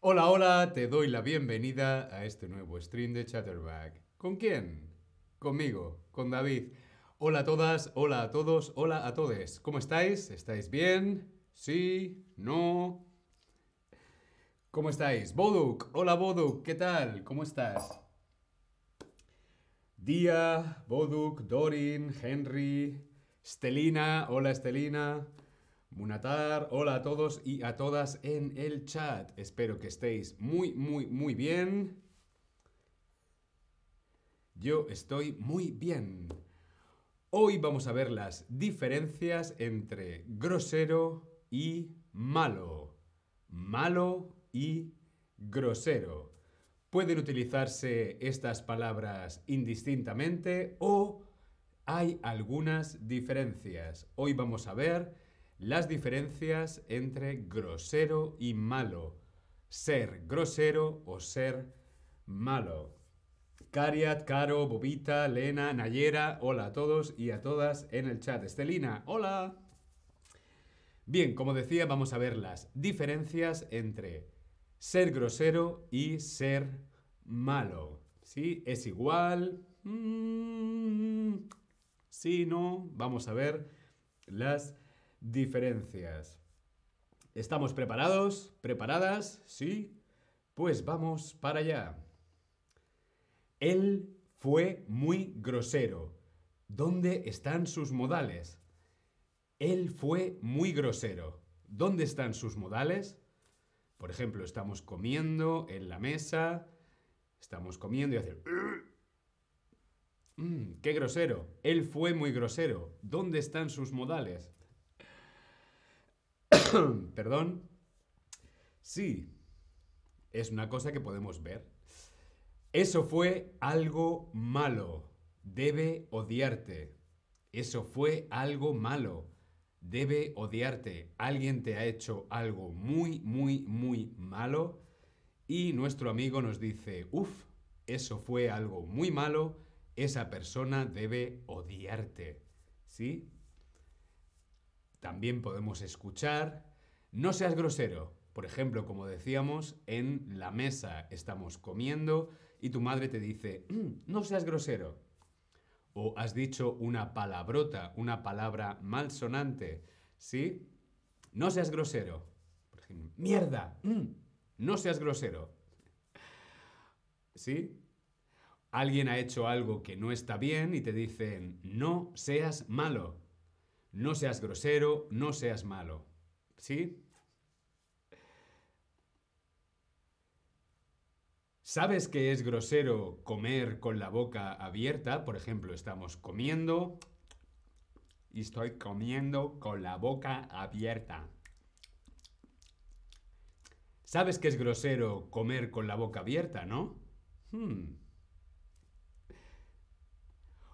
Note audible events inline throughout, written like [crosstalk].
Hola, hola, te doy la bienvenida a este nuevo stream de Chatterback. ¿Con quién? Conmigo, con David. Hola a todas, hola a todos, hola a todos. ¿Cómo estáis? ¿Estáis bien? ¿Sí? ¿No? ¿Cómo estáis? Boduk, hola Boduk, ¿qué tal? ¿Cómo estás? Día, Boduk, Dorin, Henry, Stelina, hola Estelina, Munatar, hola a todos y a todas en el chat. Espero que estéis muy, muy, muy bien. Yo estoy muy bien. Hoy vamos a ver las diferencias entre grosero y malo. Malo y grosero. Pueden utilizarse estas palabras indistintamente o hay algunas diferencias. Hoy vamos a ver las diferencias entre grosero y malo. Ser grosero o ser malo. Cariat, Caro, Bobita, Lena, Nayera, hola a todos y a todas en el chat. Estelina, hola. Bien, como decía, vamos a ver las diferencias entre ser grosero y ser malo. ¿Sí? ¿Es igual? Mm, sí, no. Vamos a ver las diferencias. ¿Estamos preparados? ¿Preparadas? ¿Sí? Pues vamos para allá. Él fue muy grosero. ¿Dónde están sus modales? Él fue muy grosero. ¿Dónde están sus modales? Por ejemplo, estamos comiendo en la mesa, estamos comiendo y hacer... [clears throat] Mm, ¡Qué grosero! Él fue muy grosero. ¿Dónde están sus modales? [clears throat] Perdón. Sí, es una cosa que podemos ver. Eso fue algo malo. Debe odiarte. Eso fue algo malo. Debe odiarte. Alguien te ha hecho algo muy, muy, muy malo. Y nuestro amigo nos dice, uff, eso fue algo muy malo. Esa persona debe odiarte. ¿Sí? También podemos escuchar, no seas grosero. Por ejemplo, como decíamos, en la mesa estamos comiendo y tu madre te dice, mm, no seas grosero. O has dicho una palabrota, una palabra malsonante, ¿sí? No seas grosero. Por ejemplo, mierda, mm, no seas grosero. ¿Sí? Alguien ha hecho algo que no está bien y te dicen, no seas malo. No seas grosero, no seas malo. ¿Sí? ¿Sabes que es grosero comer con la boca abierta? Por ejemplo, estamos comiendo y estoy comiendo con la boca abierta. ¿Sabes que es grosero comer con la boca abierta, no? Hmm.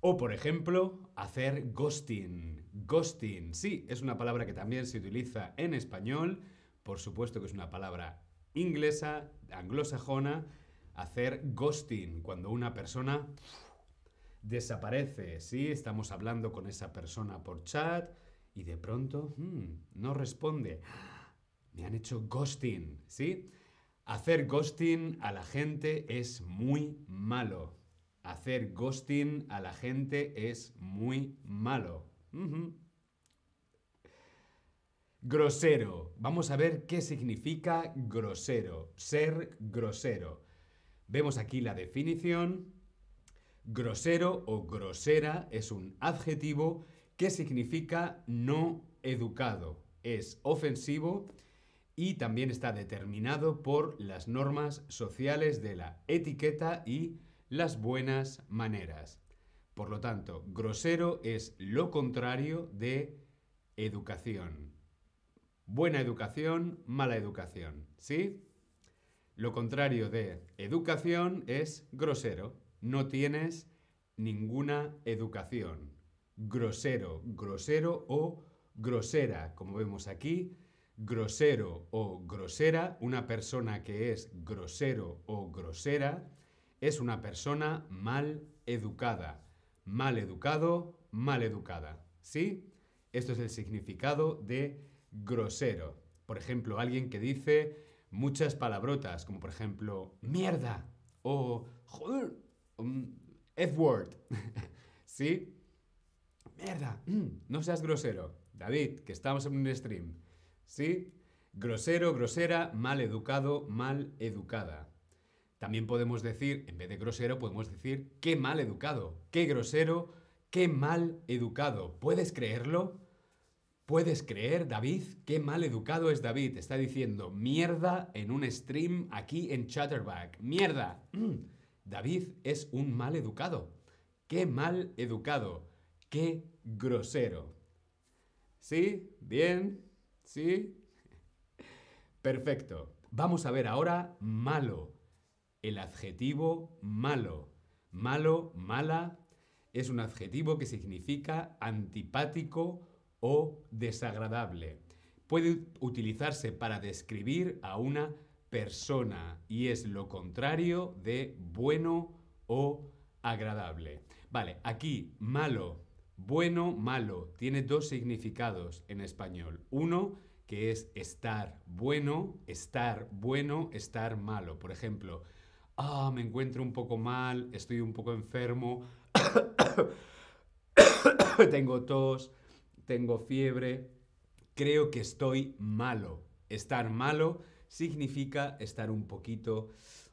O, por ejemplo, hacer ghosting. Ghosting, sí, es una palabra que también se utiliza en español. Por supuesto que es una palabra inglesa, anglosajona, hacer ghosting, cuando una persona desaparece, ¿sí? Estamos hablando con esa persona por chat y de pronto hmm, no responde. Me han hecho ghosting, ¿sí? Hacer ghosting a la gente es muy malo. Hacer ghosting a la gente es muy malo. Grosero. Vamos a ver qué significa grosero. Ser grosero. Vemos aquí la definición. Grosero o grosera es un adjetivo que significa no educado. Es ofensivo y también está determinado por las normas sociales de la etiqueta y las buenas maneras. Por lo tanto, grosero es lo contrario de educación. Buena educación, mala educación. ¿Sí? Lo contrario de educación es grosero. No tienes ninguna educación. Grosero, grosero o grosera, como vemos aquí. grosero o grosera, una persona que es grosero o grosera, es una persona mal educada. Mal educado, mal educada. ¿Sí? Esto es el significado de grosero. Por ejemplo, alguien que dice muchas palabrotas, como por ejemplo, mierda o joder, um, F-word. [laughs] ¿Sí? Mierda, mm, no seas grosero. David, que estamos en un stream. ¿Sí? Grosero, grosera, mal educado, mal educada. También podemos decir, en vez de grosero, podemos decir qué mal educado, qué grosero, qué mal educado. ¿Puedes creerlo? ¿Puedes creer, David? Qué mal educado es David. Está diciendo mierda en un stream aquí en Chatterback. ¡Mierda! Mm. David es un mal educado. ¡Qué mal educado! ¡Qué grosero! ¿Sí? ¿Bien? ¿Sí? Perfecto. Vamos a ver ahora malo. El adjetivo malo. Malo, mala, es un adjetivo que significa antipático o desagradable. Puede utilizarse para describir a una persona y es lo contrario de bueno o agradable. Vale, aquí malo bueno, malo, tiene dos significados en español. Uno, que es estar bueno, estar bueno, estar malo. Por ejemplo, ah, me encuentro un poco mal, estoy un poco enfermo, [coughs] tengo tos, tengo fiebre, creo que estoy malo. Estar malo significa estar un poquito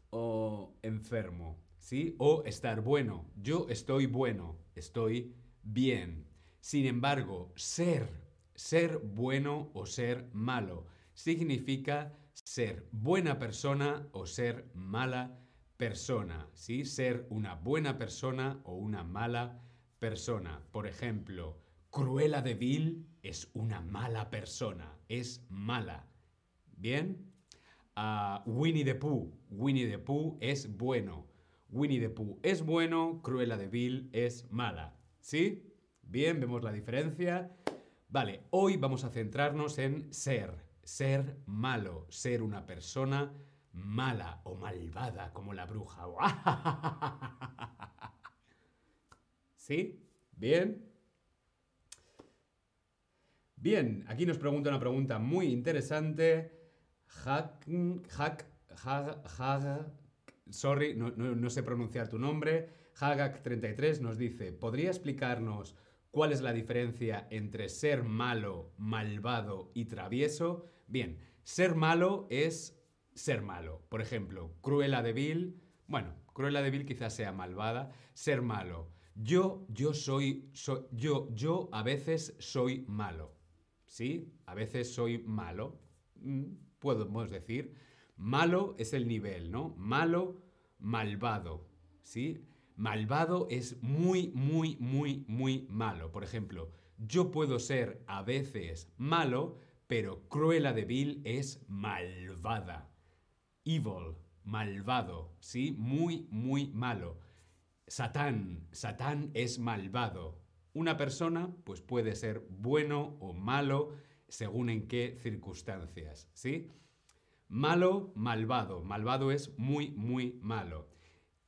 oh, enfermo, ¿sí? O estar bueno. Yo estoy bueno, estoy bien. Sin embargo, ser, ser bueno o ser malo, significa ser buena persona o ser mala persona, ¿sí? Ser una buena persona o una mala persona. Por ejemplo, Cruella de Vil es una mala persona, es mala. ¿Bien? Uh, Winnie the Pooh, Winnie the Pooh es bueno. Winnie the Pooh es bueno, Cruella de Vil es mala. ¿Sí? Bien, vemos la diferencia. Vale, hoy vamos a centrarnos en ser, ser malo, ser una persona mala o malvada como la bruja. [laughs] ¿Sí? Bien. Bien, aquí nos pregunta una pregunta muy interesante. Hack, sorry, no, sé pronunciar tu nombre. Hagak33 nos dice, ¿podría explicarnos cuál es la diferencia entre ser malo, malvado y travieso? Bien, ser malo es ser malo. Por ejemplo, Cruella de Vil, bueno, Cruella de Vil quizás sea malvada, ser malo. Yo, yo soy, yo, yo a veces soy malo. ¿Sí? A veces soy malo. Mm, podemos decir. Malo es el nivel, ¿no? Malo, malvado. ¿Sí? Malvado es muy, muy, muy, muy malo. Por ejemplo, yo puedo ser a veces malo, pero Cruella de Vil es malvada. Evil, malvado, ¿sí? Muy, muy malo. Satán, Satán es malvado. Una persona, pues puede ser bueno o malo según en qué circunstancias, ¿sí? Malo, malvado. Malvado es muy, muy malo.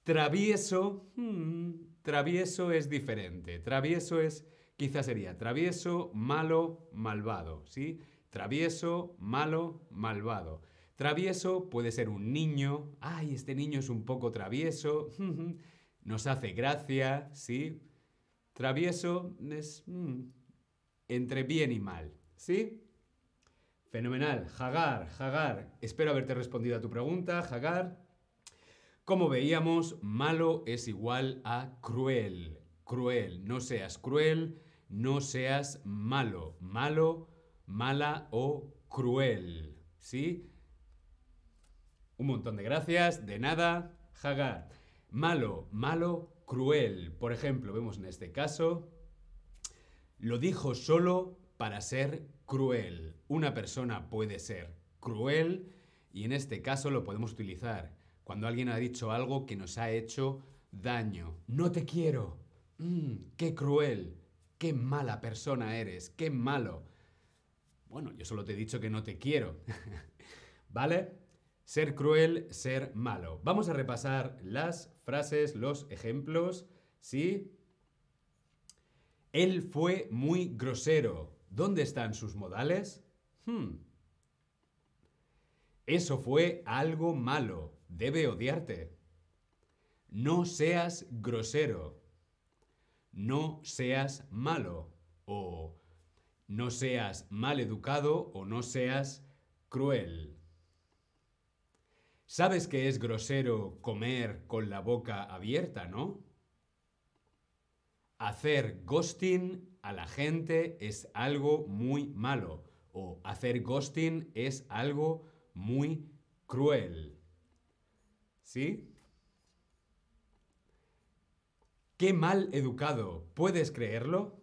Travieso, hmm, travieso es diferente. Travieso es, quizás sería travieso, malo, malvado, ¿sí? Travieso, malo, malvado. Travieso puede ser un niño, ay, este niño es un poco travieso, [laughs] nos hace gracia, ¿sí? Travieso es hmm, entre bien y mal, ¿sí? Fenomenal. Hagar, Hagar, espero haberte respondido a tu pregunta, Hagar. Como veíamos, malo es igual a cruel. Cruel. No seas cruel, no seas malo. Malo, mala o cruel. ¿Sí? Un montón de gracias. De nada. Hagar. Malo, malo, cruel. Por ejemplo, vemos en este caso, lo dijo solo para ser cruel. Una persona puede ser cruel y en este caso lo podemos utilizar cuando alguien ha dicho algo que nos ha hecho daño. No te quiero. Mm, qué cruel. Qué mala persona eres. Qué malo. Bueno, yo solo te he dicho que no te quiero. [laughs] ¿Vale? Ser cruel, ser malo. Vamos a repasar las frases, los ejemplos. ¿Sí? Él fue muy grosero. ¿Dónde están sus modales? Hmm. Eso fue algo malo. Debe odiarte. No seas grosero. No seas malo. O no seas mal educado o no seas cruel. Sabes que es grosero comer con la boca abierta, ¿no? Hacer ghosting a la gente es algo muy malo o hacer ghosting es algo muy cruel. ¿Sí? Qué mal educado. ¿Puedes creerlo?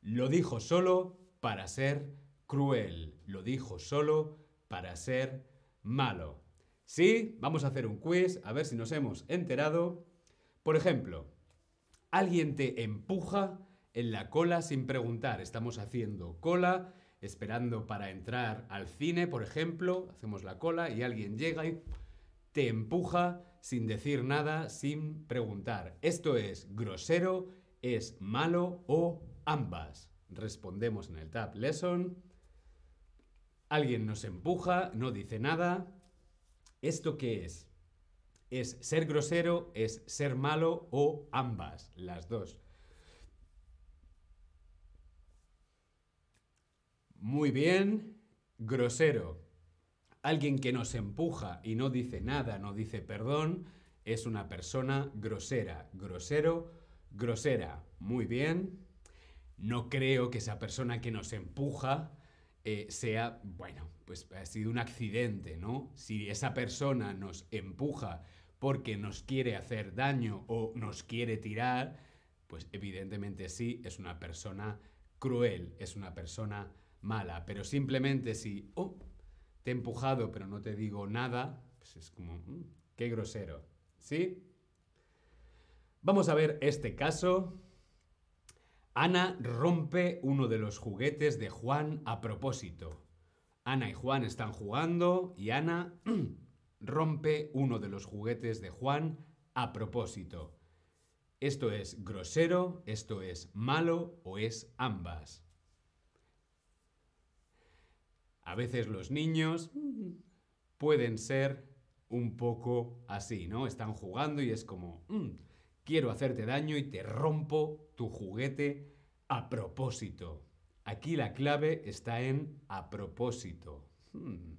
Lo dijo solo para ser cruel. Lo dijo solo para ser malo. ¿Sí? Vamos a hacer un quiz a ver si nos hemos enterado. Por ejemplo, alguien te empuja en la cola sin preguntar. Estamos haciendo cola, esperando para entrar al cine, por ejemplo. Hacemos la cola y alguien llega y te empuja sin decir nada, sin preguntar. Esto es grosero, es malo o ambas. Respondemos en el Tab Lesson. Alguien nos empuja, no dice nada. ¿Esto qué es? ¿Es ser grosero, es ser malo o ambas? Las dos. Muy bien, grosero. Alguien que nos empuja y no dice nada, no dice perdón, es una persona grosera. Grosero, grosera. Muy bien. No creo que esa persona que nos empuja eh, sea, bueno, pues ha sido un accidente, ¿no? Si esa persona nos empuja porque nos quiere hacer daño o nos quiere tirar, pues evidentemente sí, es una persona cruel, es una persona mala. Pero simplemente si, oh, te he empujado pero no te digo nada, pues es como, mm, qué grosero, ¿sí? Vamos a ver este caso. Ana rompe uno de los juguetes de Juan a propósito. Ana y Juan están jugando y Ana [clears throat] rompe uno de los juguetes de Juan a propósito. Esto es grosero, esto es malo o es ambas. A veces los niños pueden ser un poco así, ¿no? Están jugando y es como, mm, quiero hacerte daño y te rompo tu juguete a propósito. Aquí la clave está en a propósito. Hmm.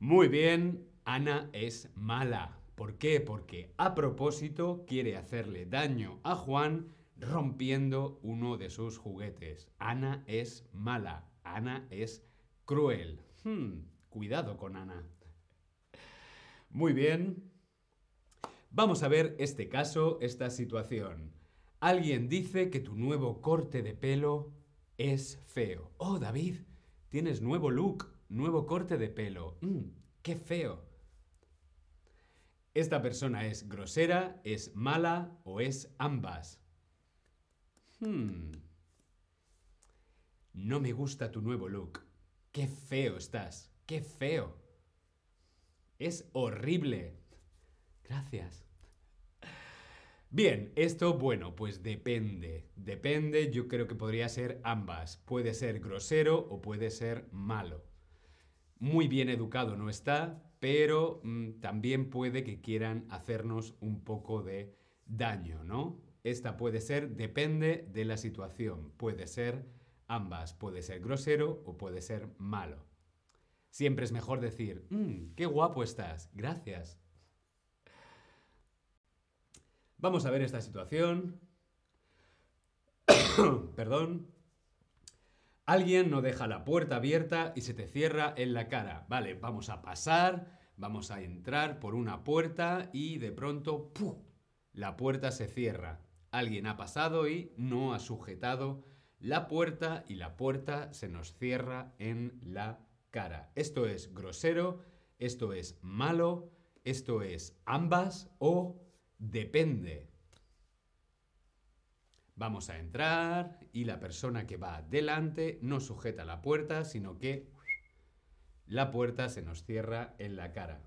Muy bien, Ana es mala. ¿Por qué? Porque a propósito quiere hacerle daño a Juan rompiendo uno de sus juguetes. Ana es mala. Ana es cruel. Hmm, cuidado con Ana. Muy bien. Vamos a ver este caso, esta situación. Alguien dice que tu nuevo corte de pelo es feo. Oh, David, tienes nuevo look, nuevo corte de pelo. Mm, ¡Qué feo! ¿Esta persona es grosera, es mala o es ambas? Hmm. No me gusta tu nuevo look. ¡Qué feo estás! ¡Qué feo! Es horrible. Gracias. Bien, esto, bueno, pues depende. Depende, yo creo que podría ser ambas. Puede ser grosero o puede ser malo. Muy bien educado no está, pero mm, también puede que quieran hacernos un poco de daño, ¿no? Esta puede ser, depende de la situación. Puede ser ambas. Puede ser grosero o puede ser malo. Siempre es mejor decir, mm, qué guapo estás, gracias. Vamos a ver esta situación. [coughs] Perdón. Alguien no deja la puerta abierta y se te cierra en la cara. Vale, vamos a pasar, vamos a entrar por una puerta y de pronto ¡puf! la puerta se cierra. Alguien ha pasado y no ha sujetado la puerta y la puerta se nos cierra en la cara. Esto es grosero, esto es malo, esto es ambas o Depende. Vamos a entrar y la persona que va delante no sujeta la puerta, sino que la puerta se nos cierra en la cara.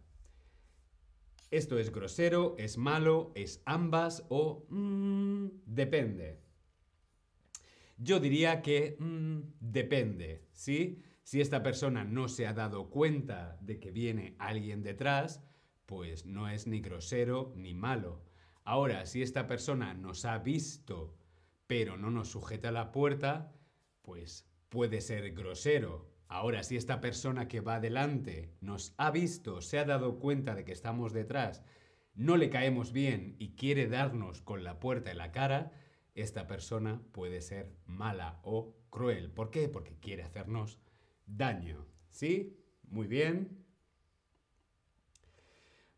Esto es grosero, es malo, es ambas o mm, depende. Yo diría que mm, depende, ¿sí? Si esta persona no se ha dado cuenta de que viene alguien detrás, pues no es ni grosero ni malo. Ahora, si esta persona nos ha visto pero no nos sujeta la puerta, pues puede ser grosero. Ahora, si esta persona que va adelante nos ha visto, se ha dado cuenta de que estamos detrás, no le caemos bien y quiere darnos con la puerta en la cara, esta persona puede ser mala o cruel. ¿Por qué? Porque quiere hacernos daño. ¿Sí? Muy bien.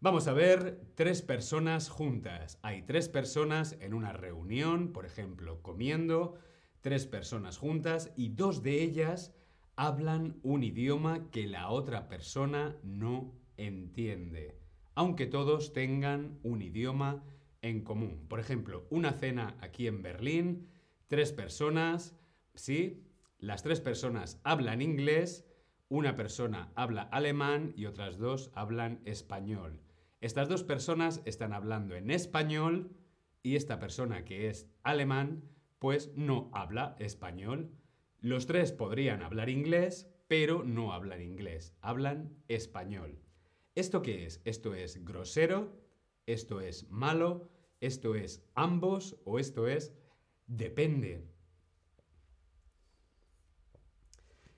Vamos a ver tres personas juntas. Hay tres personas en una reunión, por ejemplo, comiendo, tres personas juntas y dos de ellas hablan un idioma que la otra persona no entiende, aunque todos tengan un idioma en común. Por ejemplo, una cena aquí en Berlín, tres personas, ¿sí? Las tres personas hablan inglés, una persona habla alemán y otras dos hablan español. Estas dos personas están hablando en español y esta persona que es alemán pues no habla español. Los tres podrían hablar inglés, pero no hablan inglés, hablan español. ¿Esto qué es? Esto es grosero, esto es malo, esto es ambos o esto es depende.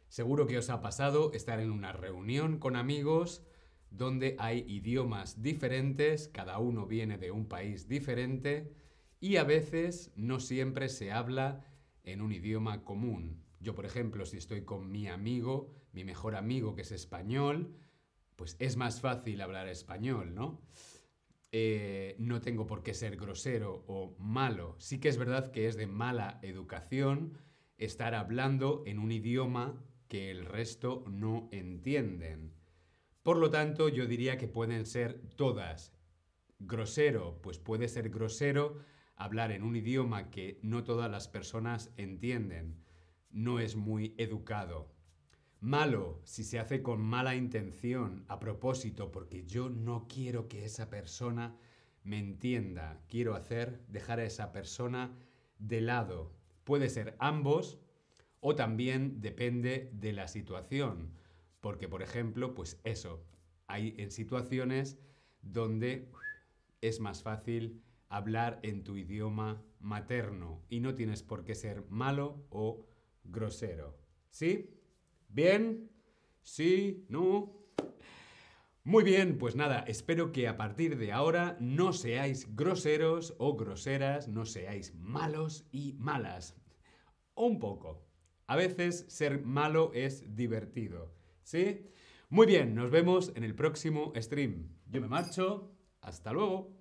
Seguro que os ha pasado estar en una reunión con amigos donde hay idiomas diferentes, cada uno viene de un país diferente y a veces no siempre se habla en un idioma común. Yo, por ejemplo, si estoy con mi amigo, mi mejor amigo que es español, pues es más fácil hablar español, ¿no? Eh, no tengo por qué ser grosero o malo. Sí que es verdad que es de mala educación estar hablando en un idioma que el resto no entienden. Por lo tanto, yo diría que pueden ser todas. Grosero, pues puede ser grosero hablar en un idioma que no todas las personas entienden. No es muy educado. Malo, si se hace con mala intención, a propósito, porque yo no quiero que esa persona me entienda. Quiero hacer, dejar a esa persona de lado. Puede ser ambos o también depende de la situación. Porque, por ejemplo, pues eso, hay en situaciones donde es más fácil hablar en tu idioma materno y no tienes por qué ser malo o grosero. ¿Sí? ¿Bien? ¿Sí? ¿No? Muy bien, pues nada, espero que a partir de ahora no seáis groseros o groseras, no seáis malos y malas. Un poco. A veces ser malo es divertido. ¿Sí? Muy bien, nos vemos en el próximo stream. Yo me marcho. Hasta luego.